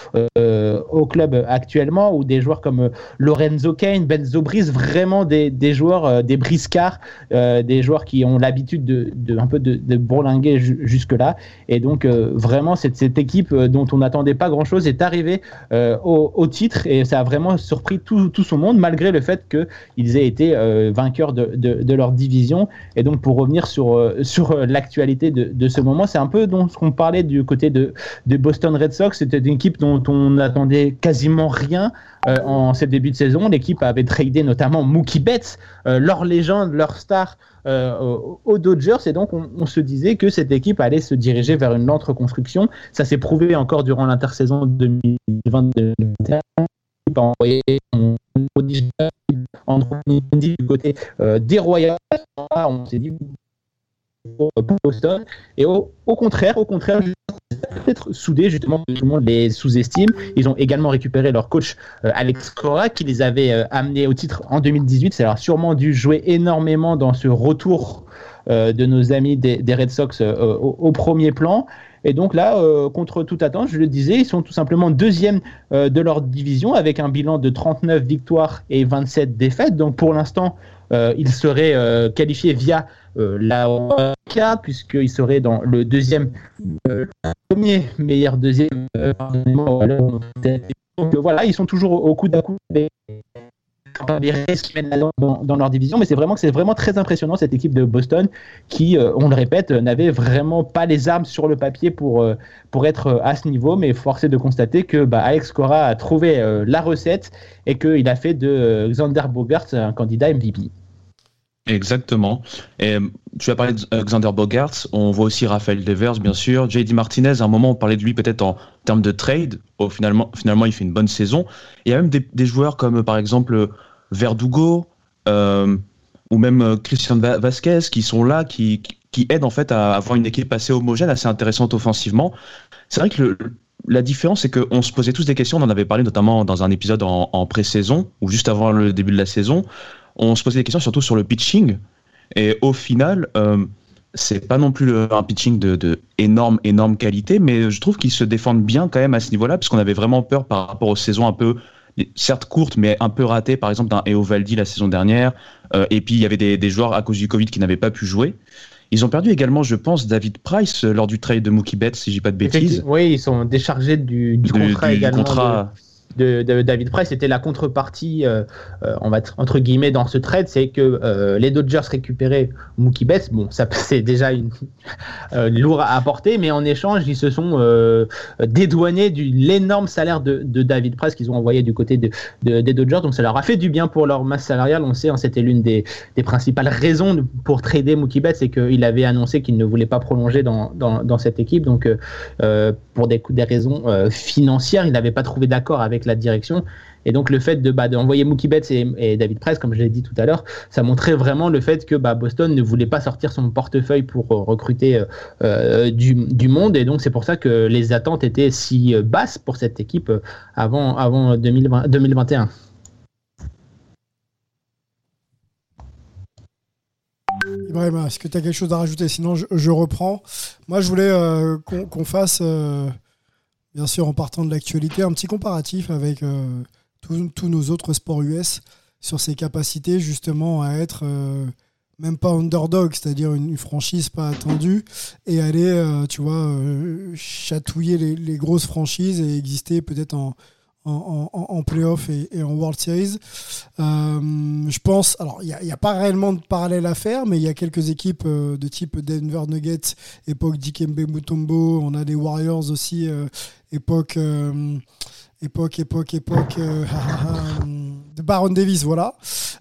au club actuellement, ou des joueurs comme Lorenzo Kane, Ben Zobriz, vraiment des, joueurs, euh, des briscards, euh, des joueurs qui ont l'habitude de, un peu de, de bourlinguer jusque-là. Et donc, euh, vraiment, cette, équipe dont on n'attendait pas grand-chose est arrivée au, titre et ça a vraiment surpris tout, tout son monde, malgré le fait qu'ils aient été vainqueurs de, de, leur division. Et donc, pour revenir sur, sur l'actualité de, ce moment, c'est un peu dont ce qu'on parlait du côté de, de Boston Red Sox. C'était une équipe dont on n'attendait quasiment rien euh, en ce début de saison. L'équipe avait tradé notamment Mookie Betts, euh, leur légende, leur star, euh, aux Dodgers. Et donc, on, on, se disait que cette équipe allait se diriger vers une lente reconstruction. Ça s'est prouvé encore durant l'intersaison 2020-2021. a envoyé du côté euh, des Royals. On s'est dit pour Boston. Et au, au, contraire, au contraire, peut-être soudés justement, tout le monde les sous-estime. Ils ont également récupéré leur coach euh, Alex Cora qui les avait euh, amenés au titre en 2018. Ça leur a sûrement dû jouer énormément dans ce retour de nos amis des, Red Sox au, au, premier plan. Et donc là, contre toute attente, je le disais, ils sont tout simplement deuxième de leur division avec un bilan de 39 victoires et 27 défaites. Donc pour l'instant, ils seraient qualifiés via la cas puisqu'il serait dans le deuxième, premier meilleur deuxième. donc voilà, ils sont toujours au coup d'un coup dans, leur division, mais c'est vraiment très impressionnant cette équipe de Boston qui, euh, on le répète, n'avait vraiment pas les armes sur le papier pour euh, être euh, à ce niveau, mais forcé de constater que bah, Alex Cora a trouvé la recette et qu'il a fait de Xander Bogart un candidat MVP. Exactement. Et tu as parlé d'Alexander Bogarts, on voit aussi Raphaël Devers, bien sûr. JD Martinez, à un moment, on parlait de lui peut-être en termes de trade. Finalement, finalement, il fait une bonne saison. Il y a même des, joueurs comme, par exemple, Verdugo euh, ou même euh, Christian Vasquez qui sont là, qui, qui, aident en fait à avoir une équipe assez homogène, assez intéressante offensivement. C'est vrai que la différence, c'est qu'on se posait tous des questions. On en avait parlé notamment dans un épisode en, pré-saison ou juste avant le début de la saison. On se posait des questions surtout sur le pitching. Et au final, euh, c'est pas non plus un pitching de, de, énorme, énorme qualité, mais je trouve qu'ils se défendent bien quand même à ce niveau-là, parce qu'on avait vraiment peur par rapport aux saisons un peu certes courte, mais un peu ratée, par exemple d'un Eovaldi la saison dernière. Euh, et puis il y avait des, joueurs à cause du Covid qui n'avaient pas pu jouer. Ils ont perdu également, je pense, David Price euh, lors du trade de Mookie Betts, si j'ai pas de bêtises. Oui, ils sont déchargés du, contrat également de, David Price, c'était la contrepartie, euh, euh, on va entre guillemets, dans ce trade, c'est que euh, les Dodgers récupéraient Mookie Betts. Bon, ça c'est déjà une, lourd à apporter, mais en échange, ils se sont dédouanés de l'énorme salaire de, David Price qu'ils ont envoyé du côté de, des Dodgers. Donc ça leur a fait du bien pour leur masse salariale. On sait, hein, c'était l'une des, principales raisons pour trader Mookie Betts, c'est qu'il avait annoncé qu'il ne voulait pas prolonger dans, dans, cette équipe. Donc pour des, des raisons financières, il n'avait pas trouvé d'accord avec la direction. Et donc le fait de bah, d'envoyer Mookie Betts et, David Price, comme je l'ai dit tout à l'heure, ça montrait vraiment le fait que bah, Boston ne voulait pas sortir son portefeuille pour euh, recruter euh, euh, du, monde. Et donc c'est pour ça que les attentes étaient si basses pour cette équipe avant, avant 2020, 2021. Ibrahim, est-ce que tu as quelque chose à rajouter? Sinon, je, reprends. Moi, je voulais qu'on fasse bien sûr en partant de l'actualité, un petit comparatif avec euh, tous nos autres sports US sur ses capacités justement à être euh, même pas underdog, c'est-à-dire une, franchise pas attendue, et aller, euh, tu vois, chatouiller les, grosses franchises et exister peut-être en, en, en, playoff et, en World Series. je pense, alors il n'y a, pas réellement de parallèle à faire, mais il y a quelques équipes de type Denver Nuggets, époque Dikembe Mutombo, on a des Warriors aussi époque, euh, époque, époque, époque euh, de Baron Davis, voilà.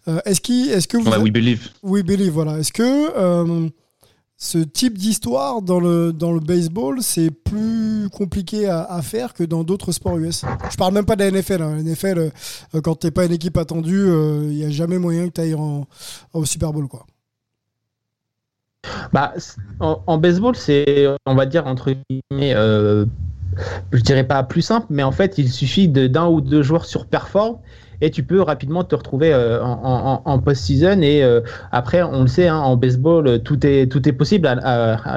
Euh, est-ce est que vous We Believe. We Believe, voilà. Est-ce que ce type d'histoire dans le, dans le baseball, c'est plus compliqué à, faire que dans d'autres sports US. Je parle même pas de la NFL. Hein. La NFL, quand t'es pas une équipe attendue, il n'y a jamais moyen que tu ailles au Super Bowl. Quoi. Bah, en, baseball, c'est, on va dire, entre guillemets, je dirais pas plus simple, mais en fait, il suffit d'un ou deux joueurs surperforment et tu peux rapidement te retrouver euh, en, post-season. Et euh, après, on le sait, hein, en baseball, tout est, tout est possible.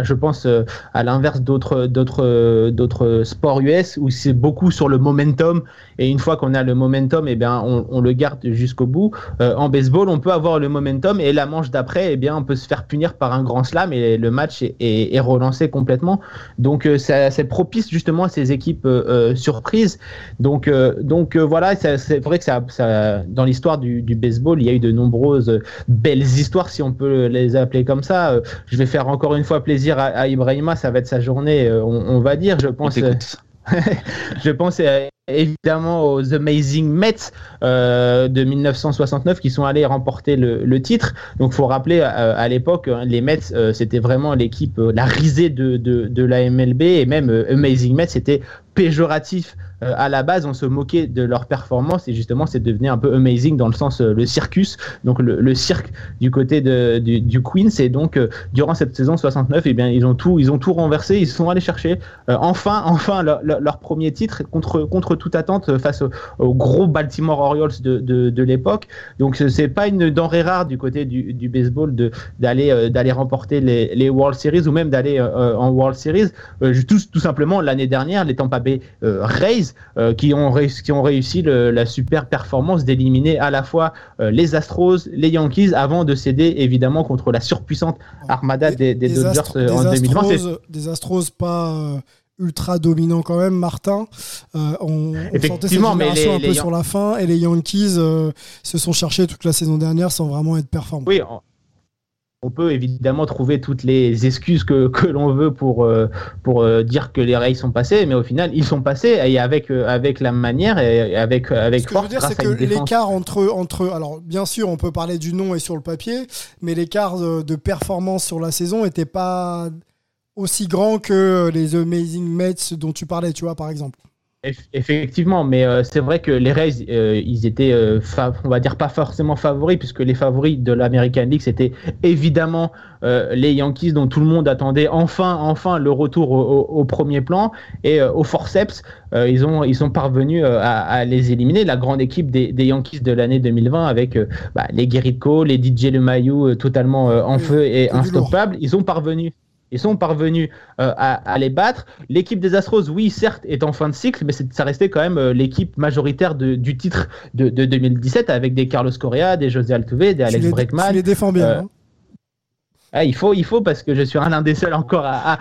je pense euh, à l'inverse d'autres, sports US où c'est beaucoup sur le momentum. Et une fois qu'on a le momentum, eh bien, on, le garde jusqu'au bout. en baseball, on peut avoir le momentum et la manche d'après, eh on peut se faire punir par un grand slam et le match est, relancé complètement. Donc, c'est propice justement à ces équipes surprises. Donc, donc voilà, c'est vrai que ça dans l'histoire du, baseball, il y a eu de nombreuses belles histoires, si on peut les appeler comme ça. Euh, je vais faire encore une fois plaisir à, Ibrahima, ça va être sa journée, euh, on, va dire, je pense. je pense évidemment aux Amazing Mets euh, de 1969 qui sont allés remporter le, titre. Donc, faut rappeler à, l'époque, hein, les Mets, c'était vraiment l'équipe, la risée de, de, de, la MLB et même Amazing Mets, c'était péjoratif euh, à la base, on se moquait de leur performance et justement, c'est devenu un peu amazing dans le sens euh, le circus, donc le, cirque du côté de, du, du Queens. Et donc, euh, durant cette saison 69, eh bien, ils ont tout, ils ont tout renversé. Ils sont allés chercher enfin, enfin leur, premier titre contre contre toute attente face aux, gros Baltimore Orioles de, de, de l'époque. Donc, c'est pas une denrée rare du côté du, baseball d'aller d'aller remporter les, les, World Series ou même d'aller en World Series. tout, tout simplement, l'année dernière, les Tampa Bay Rays euh, qui, ont qui ont réussi la super performance d'éliminer à la fois euh, les Astros, les Yankees, avant de céder évidemment contre la surpuissante armada des, Dodgers euh, en 2020. des Astros pas ultra dominants quand même, Martin. on, Effectivement, mais un peu sur la fin et les Yankees se sont cherchés toute la saison dernière sans vraiment être performants. Oui, on peut évidemment trouver toutes les excuses que, que l'on veut pour, euh, pour euh, dire que les Rays sont passés, mais au final, ils sont passés et avec, euh, avec la manière et avec, avec Ce que je veux dire, c'est que l'écart entre, entre. Alors, bien sûr, on peut parler du nom et sur le papier, mais l'écart de, de performance sur la saison n'était pas aussi grand que les Amazing Mets dont tu parlais, tu vois, par exemple. Effectivement, mais euh, c'est vrai que les Rays, euh, ils étaient, euh, on va dire pas forcément favoris, puisque les favoris de l'American League, c'était évidemment les Yankees, dont tout le monde attendait enfin, enfin le retour au, premier plan. Et au forceps, ils, ont, ils sont parvenus à, les éliminer. La grande équipe des, Yankees de l'année 2020, avec bah, les Guerrico, les DJ Le totalement en feu et instoppables, ils ont parvenu ils sont parvenus euh, à, les battre. L'équipe des Astros, oui, certes, est en fin de cycle, mais ça restait quand même euh, l'équipe majoritaire du titre de, 2017 avec des Carlos Correa, des José Altuve, des Alex Bregman. Tu les défends bien. Euh, hein. ah, il faut, il faut parce que je suis un des seuls encore à,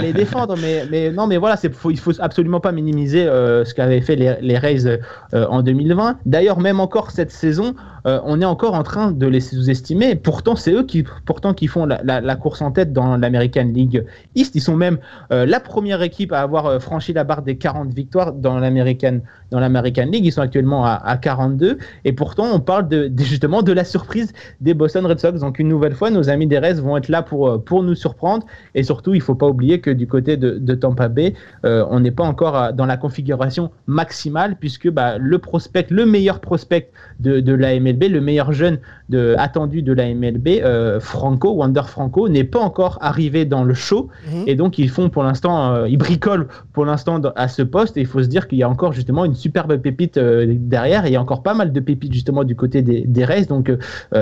les défendre. Mais, mais non, mais voilà, c'est, faut, il faut absolument pas minimiser ce qu'avaient fait les, les Rays en 2020. D'ailleurs, même encore cette saison, euh, on est encore en train de les sous-estimer. Pourtant, c'est eux qui, pourtant, qui font la, course en tête dans l'American League East. Ils sont même euh, la première équipe à avoir euh, franchi la barre des 40 victoires dans l'American dans l'American League. Ils sont actuellement à, 42. Et pourtant, on parle justement de la surprise des Boston Red Sox. Donc, une nouvelle fois, nos amis des Reds vont être là pour, pour nous surprendre. Et surtout, il ne faut pas oublier que du côté de, Tampa Bay, on n'est pas encore dans la configuration maximale puisque bah, le prospect, le meilleur prospect de, de la Le meilleur jeune de, attendu de la MLB, euh, Franco, Wander Franco, n'est pas encore arrivé dans le show. Mhm. Et donc, ils font pour l'instant, euh, ils bricolent pour l'instant à ce poste. Et il faut se dire qu'il y a encore justement une superbe pépite euh, derrière. Et il y a encore pas mal de pépites justement du côté des, des Rays. Donc,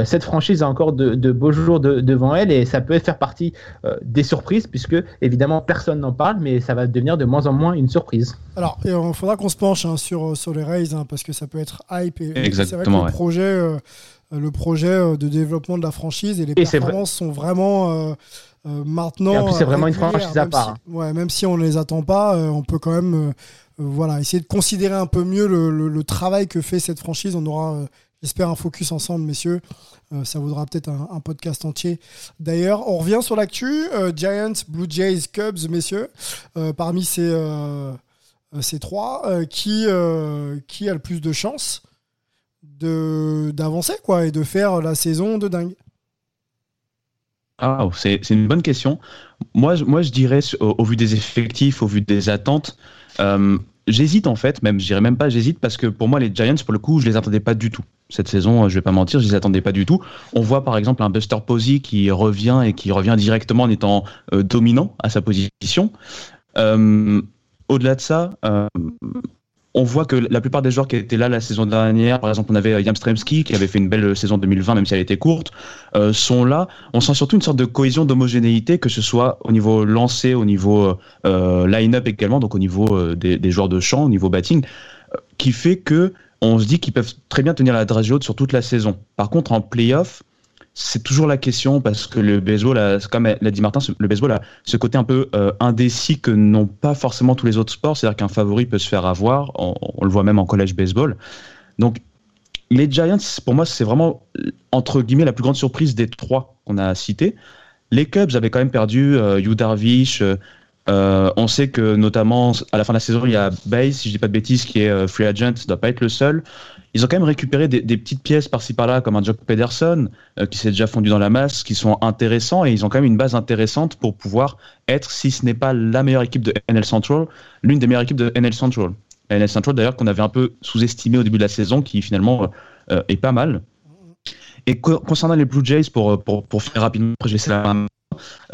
cette franchise a encore de, beaux jours devant elle. Et ça peut faire partie des surprises, puisque évidemment, personne n'en parle, mais ça va devenir de moins en moins une surprise. Alors, il faudra qu'on se penche hein, sur, sur les Rays, hein, parce que ça peut être hype. Et, Exactement. Vrai le projet euh, le projet euh, de développement de la franchise et les performances sont vraiment euh, maintenant. c'est vraiment une franchise à part. Si, ouais, même si on ne les attend pas, on peut quand même voilà, essayer de considérer un peu mieux le, travail que fait cette franchise. On aura, j'espère, un focus ensemble, messieurs. ça vaudra peut-être un, podcast entier. D'ailleurs, on revient sur l'actu. Giants, Blue Jays, Cubs, messieurs. parmi ces, ces trois, qui, qui a le plus de chances de d'avancer quoi et de faire la saison de dingue ah, c'est une bonne question. Moi, moi je dirais, au, vu des effectifs, au vu des attentes, euh, j'hésite en fait, même, je dirais même pas j'hésite, parce que pour moi, les Giants, pour le coup, je les attendais pas du tout. Cette saison, je vais pas mentir, je les attendais pas du tout. On voit par exemple un Buster Posey qui revient et qui revient directement en étant euh, dominant à sa position. Euh, au-delà de ça, on voit que la plupart des joueurs qui étaient là la saison dernière, par exemple, on avait Jamstremski qui avait fait une belle saison 2020, même si elle était courte, euh, sont là. On sent surtout une sorte de cohésion, d'homogénéité, que ce soit au niveau lancé, au niveau euh, line-up également, donc au niveau euh, des, joueurs de champ, au niveau batting, qui fait que on se dit qu'ils peuvent très bien tenir la dragée haute sur toute la saison. Par contre, en playoff, c'est toujours la question parce que le baseball, comme l'a dit Martin, le baseball a ce côté un peu euh, indécis que n'ont pas forcément tous les autres sports. C'est-à-dire qu'un favori peut se faire avoir. On, le voit même en collège baseball. Donc, les Giants, pour moi, c'est vraiment entre guillemets la plus grande surprise des trois qu'on a cités. Les Cubs avaient quand même perdu euh, Darvish, euh, on sait que notamment à la fin de la saison, il y a Bay, si je dis pas de bêtises, qui est free agent, ça doit pas être le seul. Ils ont quand même récupéré des, petites pièces par-ci par-là, comme un Jock Pederson, qui s'est déjà fondu dans la masse, qui sont intéressants, et ils ont quand même une base intéressante pour pouvoir être, si ce n'est pas la meilleure équipe de NL Central, l'une des meilleures équipes de NL Central. NL Central, d'ailleurs, qu'on avait un peu sous-estimé au début de la saison, qui finalement est pas mal. Et concernant les Blue Jays, pour, pour, pour finir rapidement, je vais la main.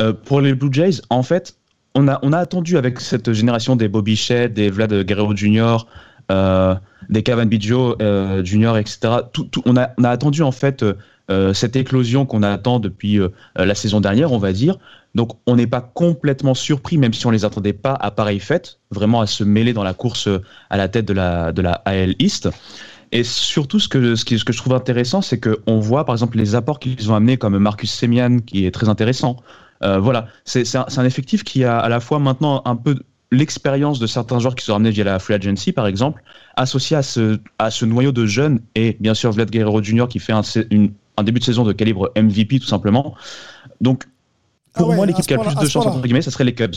Euh, pour les Blue Jays, en fait, on a, attendu avec cette génération des Bobby Shea, des Vlad Guerrero Jr., euh, des Kevin Biggio euh, Jr., etc. On, a, attendu en fait euh, cette éclosion qu'on attend depuis la saison dernière, on va dire. Donc on n'est pas complètement surpris, même si on les attendait pas à pareille fête, vraiment à se mêler dans la course à la tête de la, AL East. Et surtout, ce que, ce que je trouve intéressant, c'est qu'on voit par exemple les apports qu'ils ont amenés, comme Marcus Semian, qui est très intéressant. Euh, voilà, c'est un, un, effectif qui a à la fois maintenant un peu l'expérience de certains joueurs qui sont ramenés via la free agency, par exemple, associé à ce, à ce noyau de jeunes, et bien sûr Vlad Guerrero Jr. qui fait un, une, un début de saison de calibre MVP, tout simplement. Donc, pour ah ouais, moi, l'équipe qui a le plus de chance, entre guillemets, ça serait les Cubs.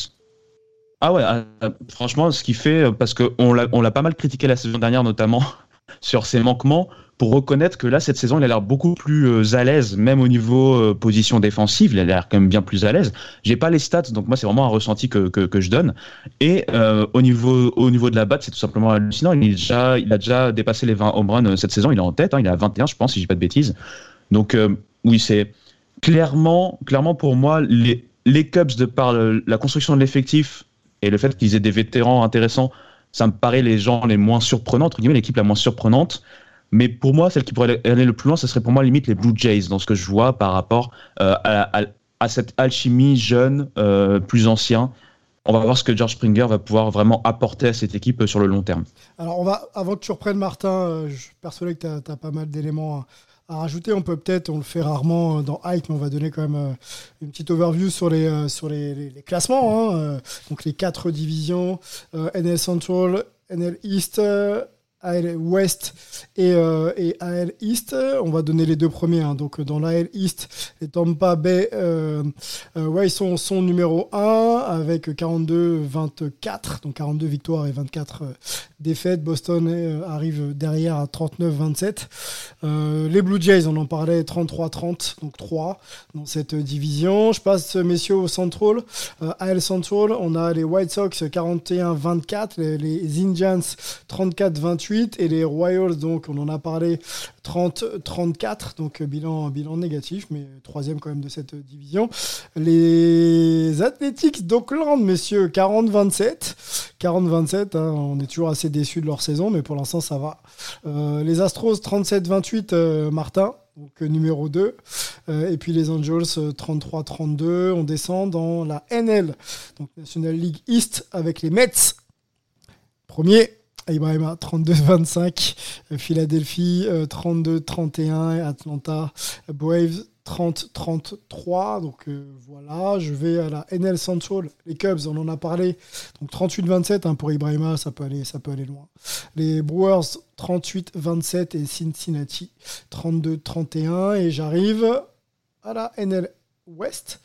Ah ouais, euh, franchement, ce qui fait, parce qu'on l'a pas mal critiqué la saison dernière, notamment sur ses manquements pour reconnaître que là, cette saison, il a l'air beaucoup plus euh, à l'aise, même au niveau euh, position défensive, il a l'air quand même bien plus à l'aise. J'ai pas les stats, donc moi, c'est vraiment un ressenti que, que, je donne. Et euh, au, niveau, au niveau de la batte, c'est tout simplement hallucinant. Il, est déjà, il a déjà dépassé les 20 home runs cette saison, il est en tête, hein, il est à 21, je pense, si je dis pas de bêtises. Donc, oui, c'est clairement, clairement pour moi, les, les Cubs, de par la construction de l'effectif et le fait qu'ils aient des vétérans intéressants, ça me paraît les gens les moins surprenants, entre guillemets, l'équipe la moins surprenante. Mais pour moi, celle qui pourrait aller le plus loin, ce serait pour moi limite les Blue Jays, dans ce que je vois par rapport euh, à, cette alchimie jeune, euh, plus ancien. On va voir ce que George Springer va pouvoir vraiment apporter à cette équipe sur le long terme. Alors, on va, avant que tu reprennes Martin, euh, je suis persuadé que tu as, pas mal d'éléments à rajouter. On peut peut-être, on le fait rarement dans Hype, mais on va donner quand même une petite overview sur les, sur les, classements. Hein. Donc les quatre divisions, NL Central, NL East, AL West et, euh, AL East. On va donner les deux premiers. Hein. Donc dans l'AL East, les Tampa Bay euh, euh, ouais, ils sont, sont numéro 1 avec 42-24, donc 42 victoires et 24 défaites. Boston arrive derrière à 39-27. les Blue Jays, on en parlait, 33-30, donc 3 dans cette division. Je passe, messieurs, au Central. AL Central, on a les White Sox 41-24, les, les Indians 34-28 et les Royals, donc on en a parlé, 30-34, donc euh, bilan, bilan négatif, mais troisième quand même de cette division. Les Athletics d'Oakland, messieurs, 40-27. 40-27, hein, on est toujours assez déçus de leur saison, mais pour l'instant ça va. Euh, les Astros, 37-28, euh, Martin donc numéro 2. et puis les Angels 33-32. On descend dans la NL, donc National League East avec les Mets. Premier, Ibrahima 32-25, Philadelphie 32-31, Atlanta Braves 30-33. Donc euh, voilà, je vais à la NL Central. Les Cubs, on en a parlé. Donc 38-27 hein, pour Ibrahima, ça peut, aller, ça peut aller loin. Les Brewers 38-27 et Cincinnati 32-31. Et j'arrive à la NL West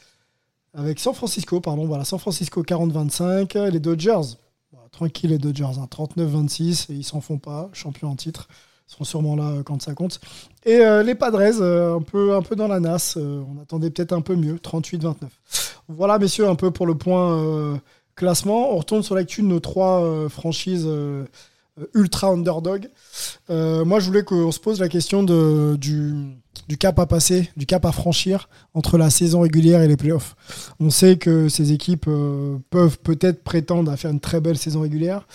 avec San Francisco, pardon, voilà, San Francisco 40-25, les Dodgers tranquille les Dodgers, 39-26 et ils s'en font pas, champion en titre. Ils seront sûrement là euh, quand ça compte. Et euh, les Padres, euh, un, peu, un peu dans la nasse, on attendait peut-être un peu mieux, 38-29. Voilà, messieurs, un peu pour le point classement. On retourne sur l'actu de nos trois franchises ultra underdog. moi, je voulais qu'on se pose la question du, du cap à passer, du cap à franchir entre la saison régulière et les playoffs. On sait que ces équipes euh, peuvent peut-être prétendre à faire une très belle saison régulière.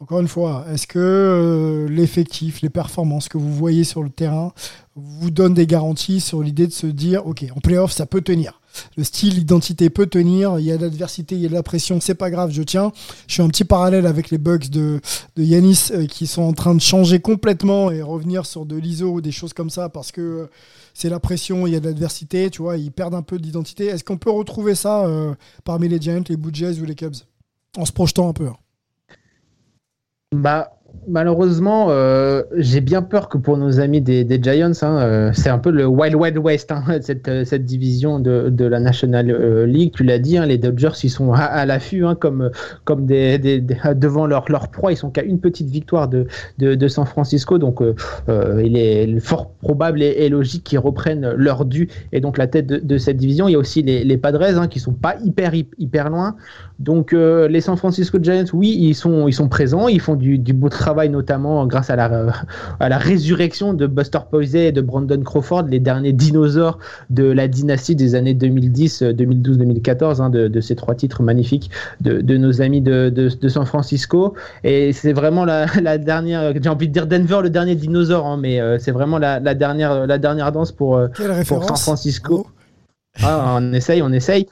Encore une fois, est-ce que euh, l'effectif, les performances que vous voyez sur le terrain vous donnent des garanties sur l'idée de se dire, OK, en playoff, ça peut tenir le style, l'identité peut tenir. Il y a de l'adversité, il y a de la pression, c'est pas grave, je tiens. Je suis un petit parallèle avec les bugs de, de Yanis euh, qui sont en train de changer complètement et revenir sur de l'ISO ou des choses comme ça parce que euh, c'est la pression, il y a de l'adversité, tu vois, ils perdent un peu d'identité. Est-ce qu'on peut retrouver ça euh, parmi les Giants, les Blue ou les Cubs? En se projetant un peu hein Bah, malheureusement, euh, j'ai bien peur que pour nos amis des, Giants, hein, euh, c'est un peu le Wild Wild West, hein, cette, euh, cette, division de, de la National League. Tu l'as dit, hein, les Dodgers, ils sont à, l'affût, comme, comme des, des, devant leur, proie. Ils sont qu'à une petite victoire de, de, San Francisco. Donc, il est fort probable et, logique qu'ils reprennent leur dû et donc la tête de, cette division. Il y a aussi les, les Padres qui sont pas hyper, hyper loin. Donc, les San Francisco Giants, oui, ils sont, ils sont présents. Ils font du, du beau travail notamment grâce à la, à la résurrection de Buster Posey et de Brandon Crawford, les derniers dinosaures de la dynastie des années 2010, 2012, 2014, de, ces trois titres magnifiques de, nos amis de, San Francisco. Et c'est vraiment la, dernière, j'ai envie de dire Denver, le dernier dinosaure, hein, mais euh, c'est vraiment la, dernière, la dernière danse pour, euh, pour San Francisco. Ah, on essaye, on essaye.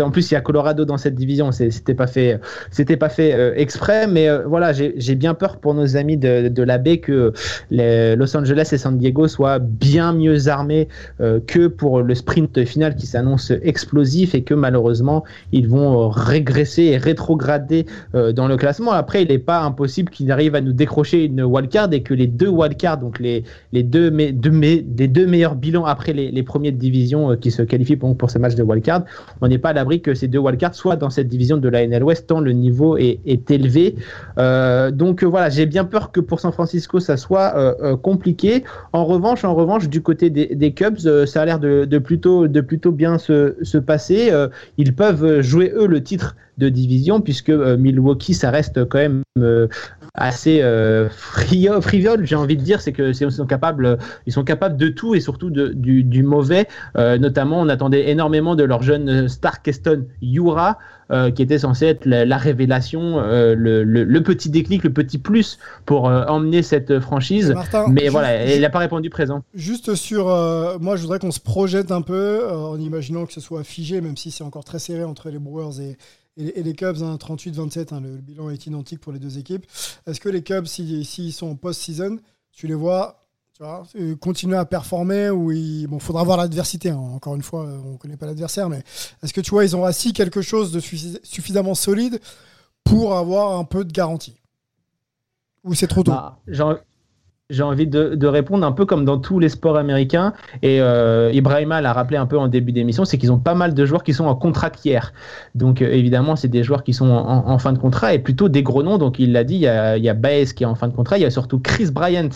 En plus, il y a Colorado dans cette division. C'était pas fait, c'était pas fait euh, exprès, mais euh, voilà, j'ai bien peur pour nos amis de, de la baie que Los Angeles et San Diego soient bien mieux armés euh, que pour le sprint final qui s'annonce explosif et que malheureusement ils vont régresser et rétrograder dans le classement. Après, il n'est pas impossible qu'ils arrivent à nous décrocher une wildcard et que les deux wildcards, donc les, deux, deux, des deux meilleurs bilans après les, les premiers de division qui se qualifient pour pour ces matchs de wildcard. On n'est pas à l'abri que ces deux wildcards soient dans cette division de la NL West, tant le niveau est, élevé. Euh, donc euh, voilà, j'ai bien peur que pour San Francisco, ça soit euh, compliqué. En revanche, en revanche, du côté des, Cubs, ça a l'air de, plutôt, de plutôt bien se passer. ils peuvent jouer, eux, le titre de division, puisque Milwaukee, ça reste quand même assez euh, frivole, j'ai envie de dire, c'est que ils sont capables, ils sont capables de tout et surtout de, du, mauvais. Euh, notamment, on attendait énormément de leur jeune star Keston Yura, euh, qui était censé être la, révélation, euh, le, le, petit déclic, le petit plus pour emmener cette franchise. Mais voilà, il n'a pas répondu présent. Juste sur, moi, je voudrais qu'on se projette un peu en imaginant que ce soit figé, même si c'est encore très serré entre les Brewers et, et, les Cubs, 38-27, hein, le, bilan est identique pour les deux équipes. Est-ce que les Cubs, s'ils si, sont en post-season, tu les vois vois, continuer à performer ou il bon, faudra voir l'adversité. Hein. Encore une fois, on ne connaît pas l'adversaire, mais est-ce que tu vois, ils ont assis quelque chose de suffisamment solide pour avoir un peu de garantie? Ou c'est trop tôt? Bah, j'ai envie de, répondre un peu comme dans tous les sports américains. Et euh, Ibrahima l'a rappelé un peu en début d'émission, c'est qu'ils ont pas mal de joueurs qui sont en contrat hier. Donc euh, évidemment, c'est des joueurs qui sont en, fin de contrat et plutôt des gros noms. Donc il l'a dit, il y, a, y a Baez qui est en fin de contrat, il y a surtout Chris Bryant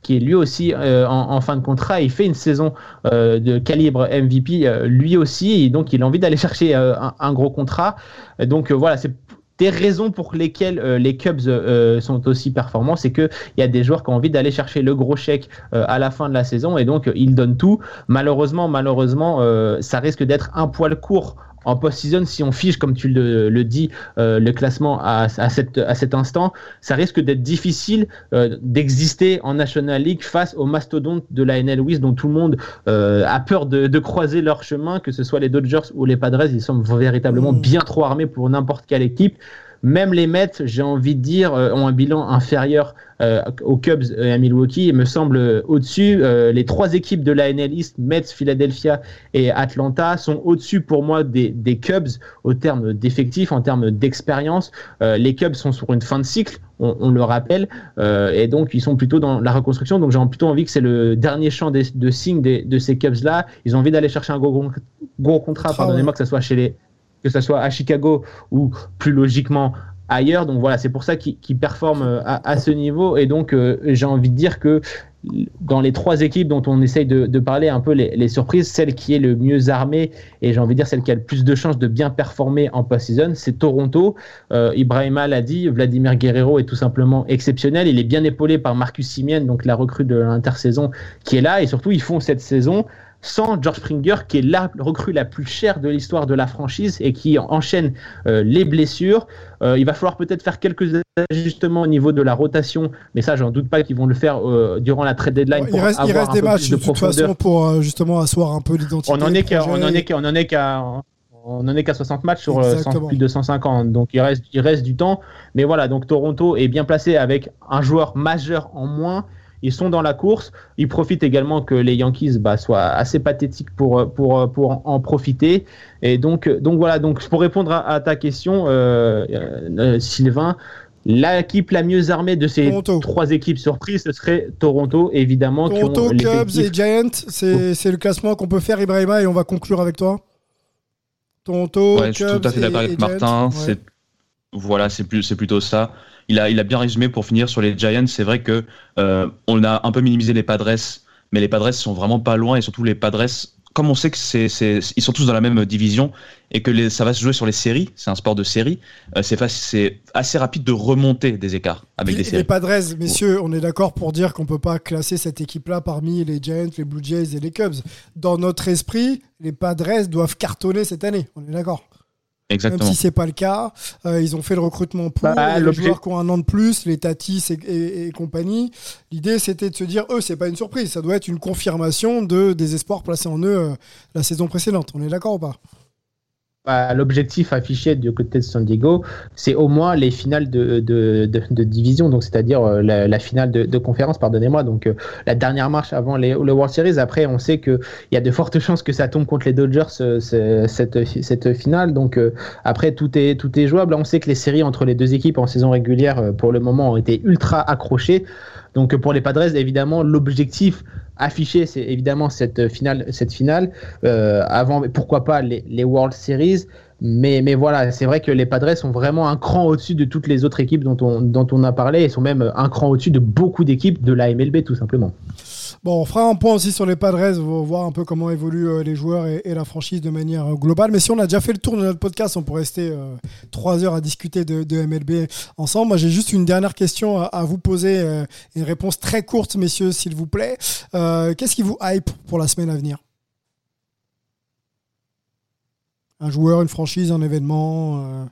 qui est lui aussi euh, en, fin de contrat. Il fait une saison euh, de calibre MVP lui aussi, et donc il a envie d'aller chercher un, gros contrat. Donc voilà, des raisons pour lesquelles euh, les Cubs euh, sont aussi performants, c'est qu'il y a des joueurs qui ont envie d'aller chercher le gros chèque euh, à la fin de la saison et donc ils donnent tout. Malheureusement, malheureusement, ça risque d'être un poil court en post-season, si on fiche, comme tu le, dis, le classement à, à, cet instant, ça risque d'être difficile d'exister en National League face aux mastodontes de la NL West dont tout le monde a peur de, croiser leur chemin, que ce soit les Dodgers ou les Padres, ils sont véritablement mmh. bien trop armés pour n'importe quelle équipe. Même les Mets, j'ai envie de dire, euh, ont un bilan inférieur euh, aux Cubs et à Milwaukee et me semble euh, au-dessus. les trois équipes de la NL East, Mets, Philadelphia et Atlanta, sont au-dessus pour moi des, Cubs au terme d'effectifs, en termes d'expérience. les Cubs sont sur une fin de cycle, on, le rappelle, et donc ils sont plutôt dans la reconstruction. Donc j'ai plutôt envie que c'est le dernier champ de signe de ces Cubs-là. Ils ont envie d'aller chercher un gros, gros contrat, pardonnez-moi, que ce soit chez les que ce soit à Chicago ou plus logiquement ailleurs. Donc voilà, c'est pour ça qu'ils performent euh, à, ce niveau. Et donc, euh, j'ai envie de dire que dans les trois équipes dont on essaye de, parler un peu les, surprises, celle qui est le mieux armée et j'ai envie de dire celle qui a le plus de chances de bien performer en post-season, c'est Toronto. Euh, Ibrahima l'a dit, Vladimir Guerrero est tout simplement exceptionnel. Il est bien épaulé par Marcus Simien, donc la recrue de l'intersaison qui est là et surtout ils font cette saison sans George Springer, qui est la recrue la plus chère de l'histoire de la franchise et qui enchaîne euh, les blessures. Euh, il va falloir peut-être faire quelques ajustements au niveau de la rotation, mais ça, j'en doute pas qu'ils vont le faire euh, durant la trade deadline. il reste, des matchs de, toute façon pour justement asseoir un peu l'identité. On en est qu'à, on en est qu'à, on en est qu'à, on en est qu'à 60 matchs sur plus de 150, donc il reste, il reste du temps. Mais voilà, donc Toronto est bien placé avec un joueur majeur en moins ils sont dans la course. Ils profitent également que les Yankees bah, soient assez pathétiques pour, pour, pour en profiter. Et donc, donc voilà, donc pour répondre à, ta question, euh, euh, Sylvain, L'équipe la mieux armée de ces trois équipes surprises, ce serait Toronto, évidemment. Toronto, Cubs et Giants, c'est le classement qu'on peut faire, Ibrahima, et on va conclure avec toi. Toronto, ouais, je suis tout à fait d'accord avec Martin. Voilà, c'est plutôt ça. Il a, il a bien résumé pour finir sur les Giants. C'est vrai que euh, on a un peu minimisé les Padres, mais les Padres sont vraiment pas loin et surtout les Padres comme on sait que c'est, ils sont tous dans la même division et que les, ça va se jouer sur les séries, c'est un sport de série, euh, c'est, c'est assez rapide de remonter des écarts avec des séries. Les Padres, messieurs, on est d'accord pour dire qu'on peut pas classer cette équipe-là parmi les Giants, les Blue Jays et les Cubs. Dans notre esprit, les Padres doivent cartonner cette année. On est d'accord. Exactement. Même si c'est pas le cas, euh, ils ont fait le recrutement pour bah, les joueurs qui ont un an de plus, les Tatis et, compagnie. L'idée c'était de se dire, eux, c'est pas une surprise, ça doit être une confirmation de des espoirs placés en eux euh, la saison précédente. On est d'accord ou pas? Bah, l'objectif affiché du côté de San Diego, c'est au moins les finales de, de, de, division, donc c'est-à-dire euh, la, finale de, conférence, pardonnez-moi, donc euh, la dernière marche avant les, le World Series. Après, on sait qu'il y a de fortes chances que ça tombe contre les Dodgers euh, cette, cette finale. Donc après, tout est, tout est jouable. On sait que les séries entre les deux équipes en saison régulière, pour le moment, ont été ultra accrochées. Donc pour les Padres, évidemment, l'objectif affiché, c'est évidemment cette finale, cette finale euh, avant, pourquoi pas les, les World Series. Mais, mais voilà, c'est vrai que les Padres sont vraiment un cran au-dessus de toutes les autres équipes dont on, dont on a parlé et sont même un cran au-dessus de beaucoup d'équipes de la MLB, tout simplement. Bon, on fera un point aussi sur les Padres, voir un peu comment évoluent euh, les joueurs et, la franchise de manière euh, globale. Mais si on a déjà fait le tour de notre podcast, on pourrait rester euh, trois heures à discuter de, MLB ensemble. Moi, j'ai juste une dernière question à, vous poser, une réponse très courte, messieurs, s'il vous plaît. Qu'est-ce qui vous hype pour la semaine à venir? Un joueur, une franchise, un événement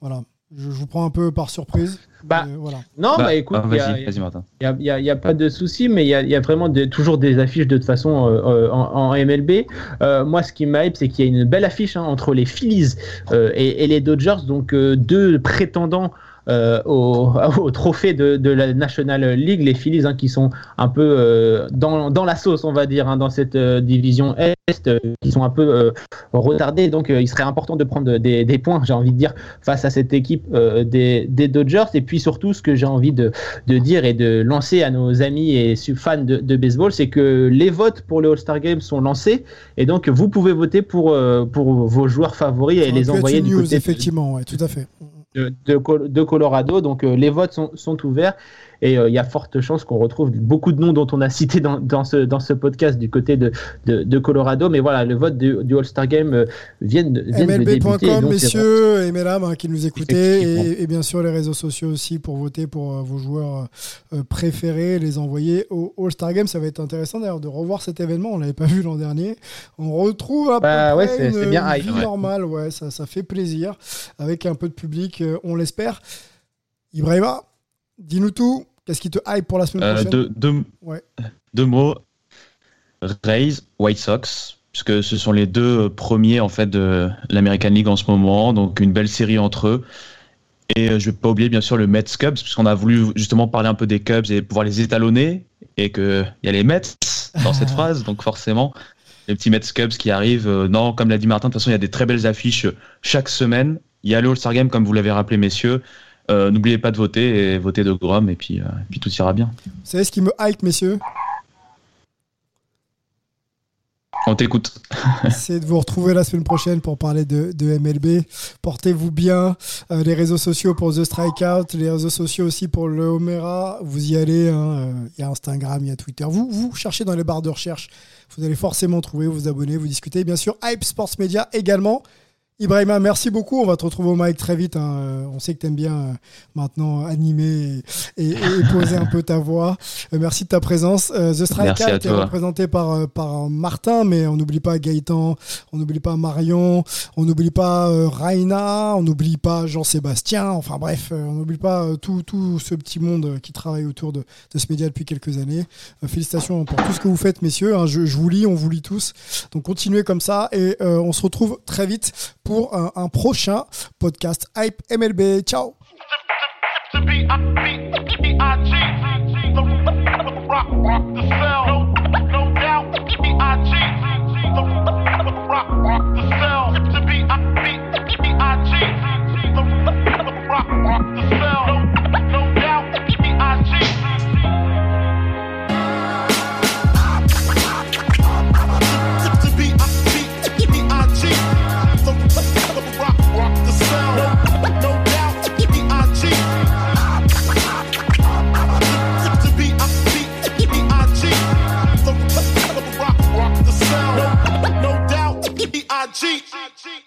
Voilà. Je, vous prends un peu par surprise. Bah, voilà. Non, bah, bah écoute, il n'y a, pas de souci, mais il y a, vraiment toujours des affiches de toute façon euh, euh, en, MLB. Euh, moi, ce qui m'hype, c'est qu'il y a une belle affiche hein, entre les Phillies et, les Dodgers, donc deux prétendants euh, au, trophée de, la National League, les Phillies hein, qui sont un peu euh, dans, dans, la sauce, on va dire, hein, dans cette euh, division Est, qui sont un peu retardés. Donc il serait important de prendre des, des points, j'ai envie de dire, face à cette équipe des, des, Dodgers. Et puis surtout, ce que j'ai envie de, de, dire et de lancer à nos amis et fans de, de baseball, c'est que les votes pour le All-Star Game sont lancés. Et donc vous pouvez voter pour, pour vos joueurs favoris et les envoyer du côté. Effectivement, ouais, tout à fait de, Colorado. Donc euh, les votes sont ouverts et euh, il y a forte chance qu'on retrouve beaucoup de noms dont on a cité dans, dans, ce, dans ce podcast du côté de, de, Colorado. Mais voilà, le vote du, All-Star Game euh, vient de, MLB.com, messieurs et mesdames hein, qui nous écoutez, et, bien sûr les réseaux sociaux aussi pour voter pour vos joueurs préférés, les envoyer au All-Star Game. Ça va être intéressant d'ailleurs de revoir cet événement. On l'avait pas vu l'an dernier. On retrouve à bah, peu près une, bien vie normale. Ouais, ça, ça fait plaisir avec un peu de public on l'espère. Ibrahima, dis-nous tout. Qu'est-ce qui te hype pour la semaine euh, prochaine deux, mots. Rays, White Sox, puisque ce sont les deux premiers en fait de l'American League en ce moment, donc une belle série entre eux. Et euh, je ne vais pas oublier bien sûr le Mets Cubs, puisqu'on a voulu justement parler un peu des Cubs et pouvoir les étalonner, et qu'il y a les Mets dans cette phrase, donc forcément les petits Mets Cubs qui arrivent. Euh, non, comme l'a dit Martin, de toute façon il y a des très belles affiches chaque semaine. Il y a le All-Star Game, comme vous l'avez rappelé, messieurs. Euh, n'oubliez pas de voter et voter de Grom, et puis, euh, puis tout ira bien. Vous savez ce qui me hype, messieurs? On t'écoute. C'est de vous retrouver la semaine prochaine pour parler de, MLB. Portez-vous bien. Euh, les réseaux sociaux pour The Strikeout, les réseaux sociaux aussi pour le Homera. Vous y allez. Hein. Il y a Instagram, il y a Twitter. Vous, vous cherchez dans les barres de recherche. Vous allez forcément trouver, vous abonner, vous discuter. Bien sûr, Hype Sports Media également. Ibrahima, merci beaucoup. On va te retrouver au mic très vite. Hein. Euh, on sait que tu aimes bien euh, maintenant animer et, poser un peu ta voix. Euh, merci de ta présence. The Striker est représenté par, par Martin, mais on n'oublie pas Gaëtan, on n'oublie pas Marion, on n'oublie pas Raina, on n'oublie pas Jean-Sébastien. Enfin bref, on n'oublie pas tout, tout, ce petit monde qui travaille autour de, de ce média depuis quelques années. félicitations pour tout ce que vous faites, messieurs. Hein. Je, je, vous lis, on vous lit tous. Donc continuez comme ça et on se retrouve très vite pour un, prochain podcast Hype MLB. Ciao. cheat. I cheat.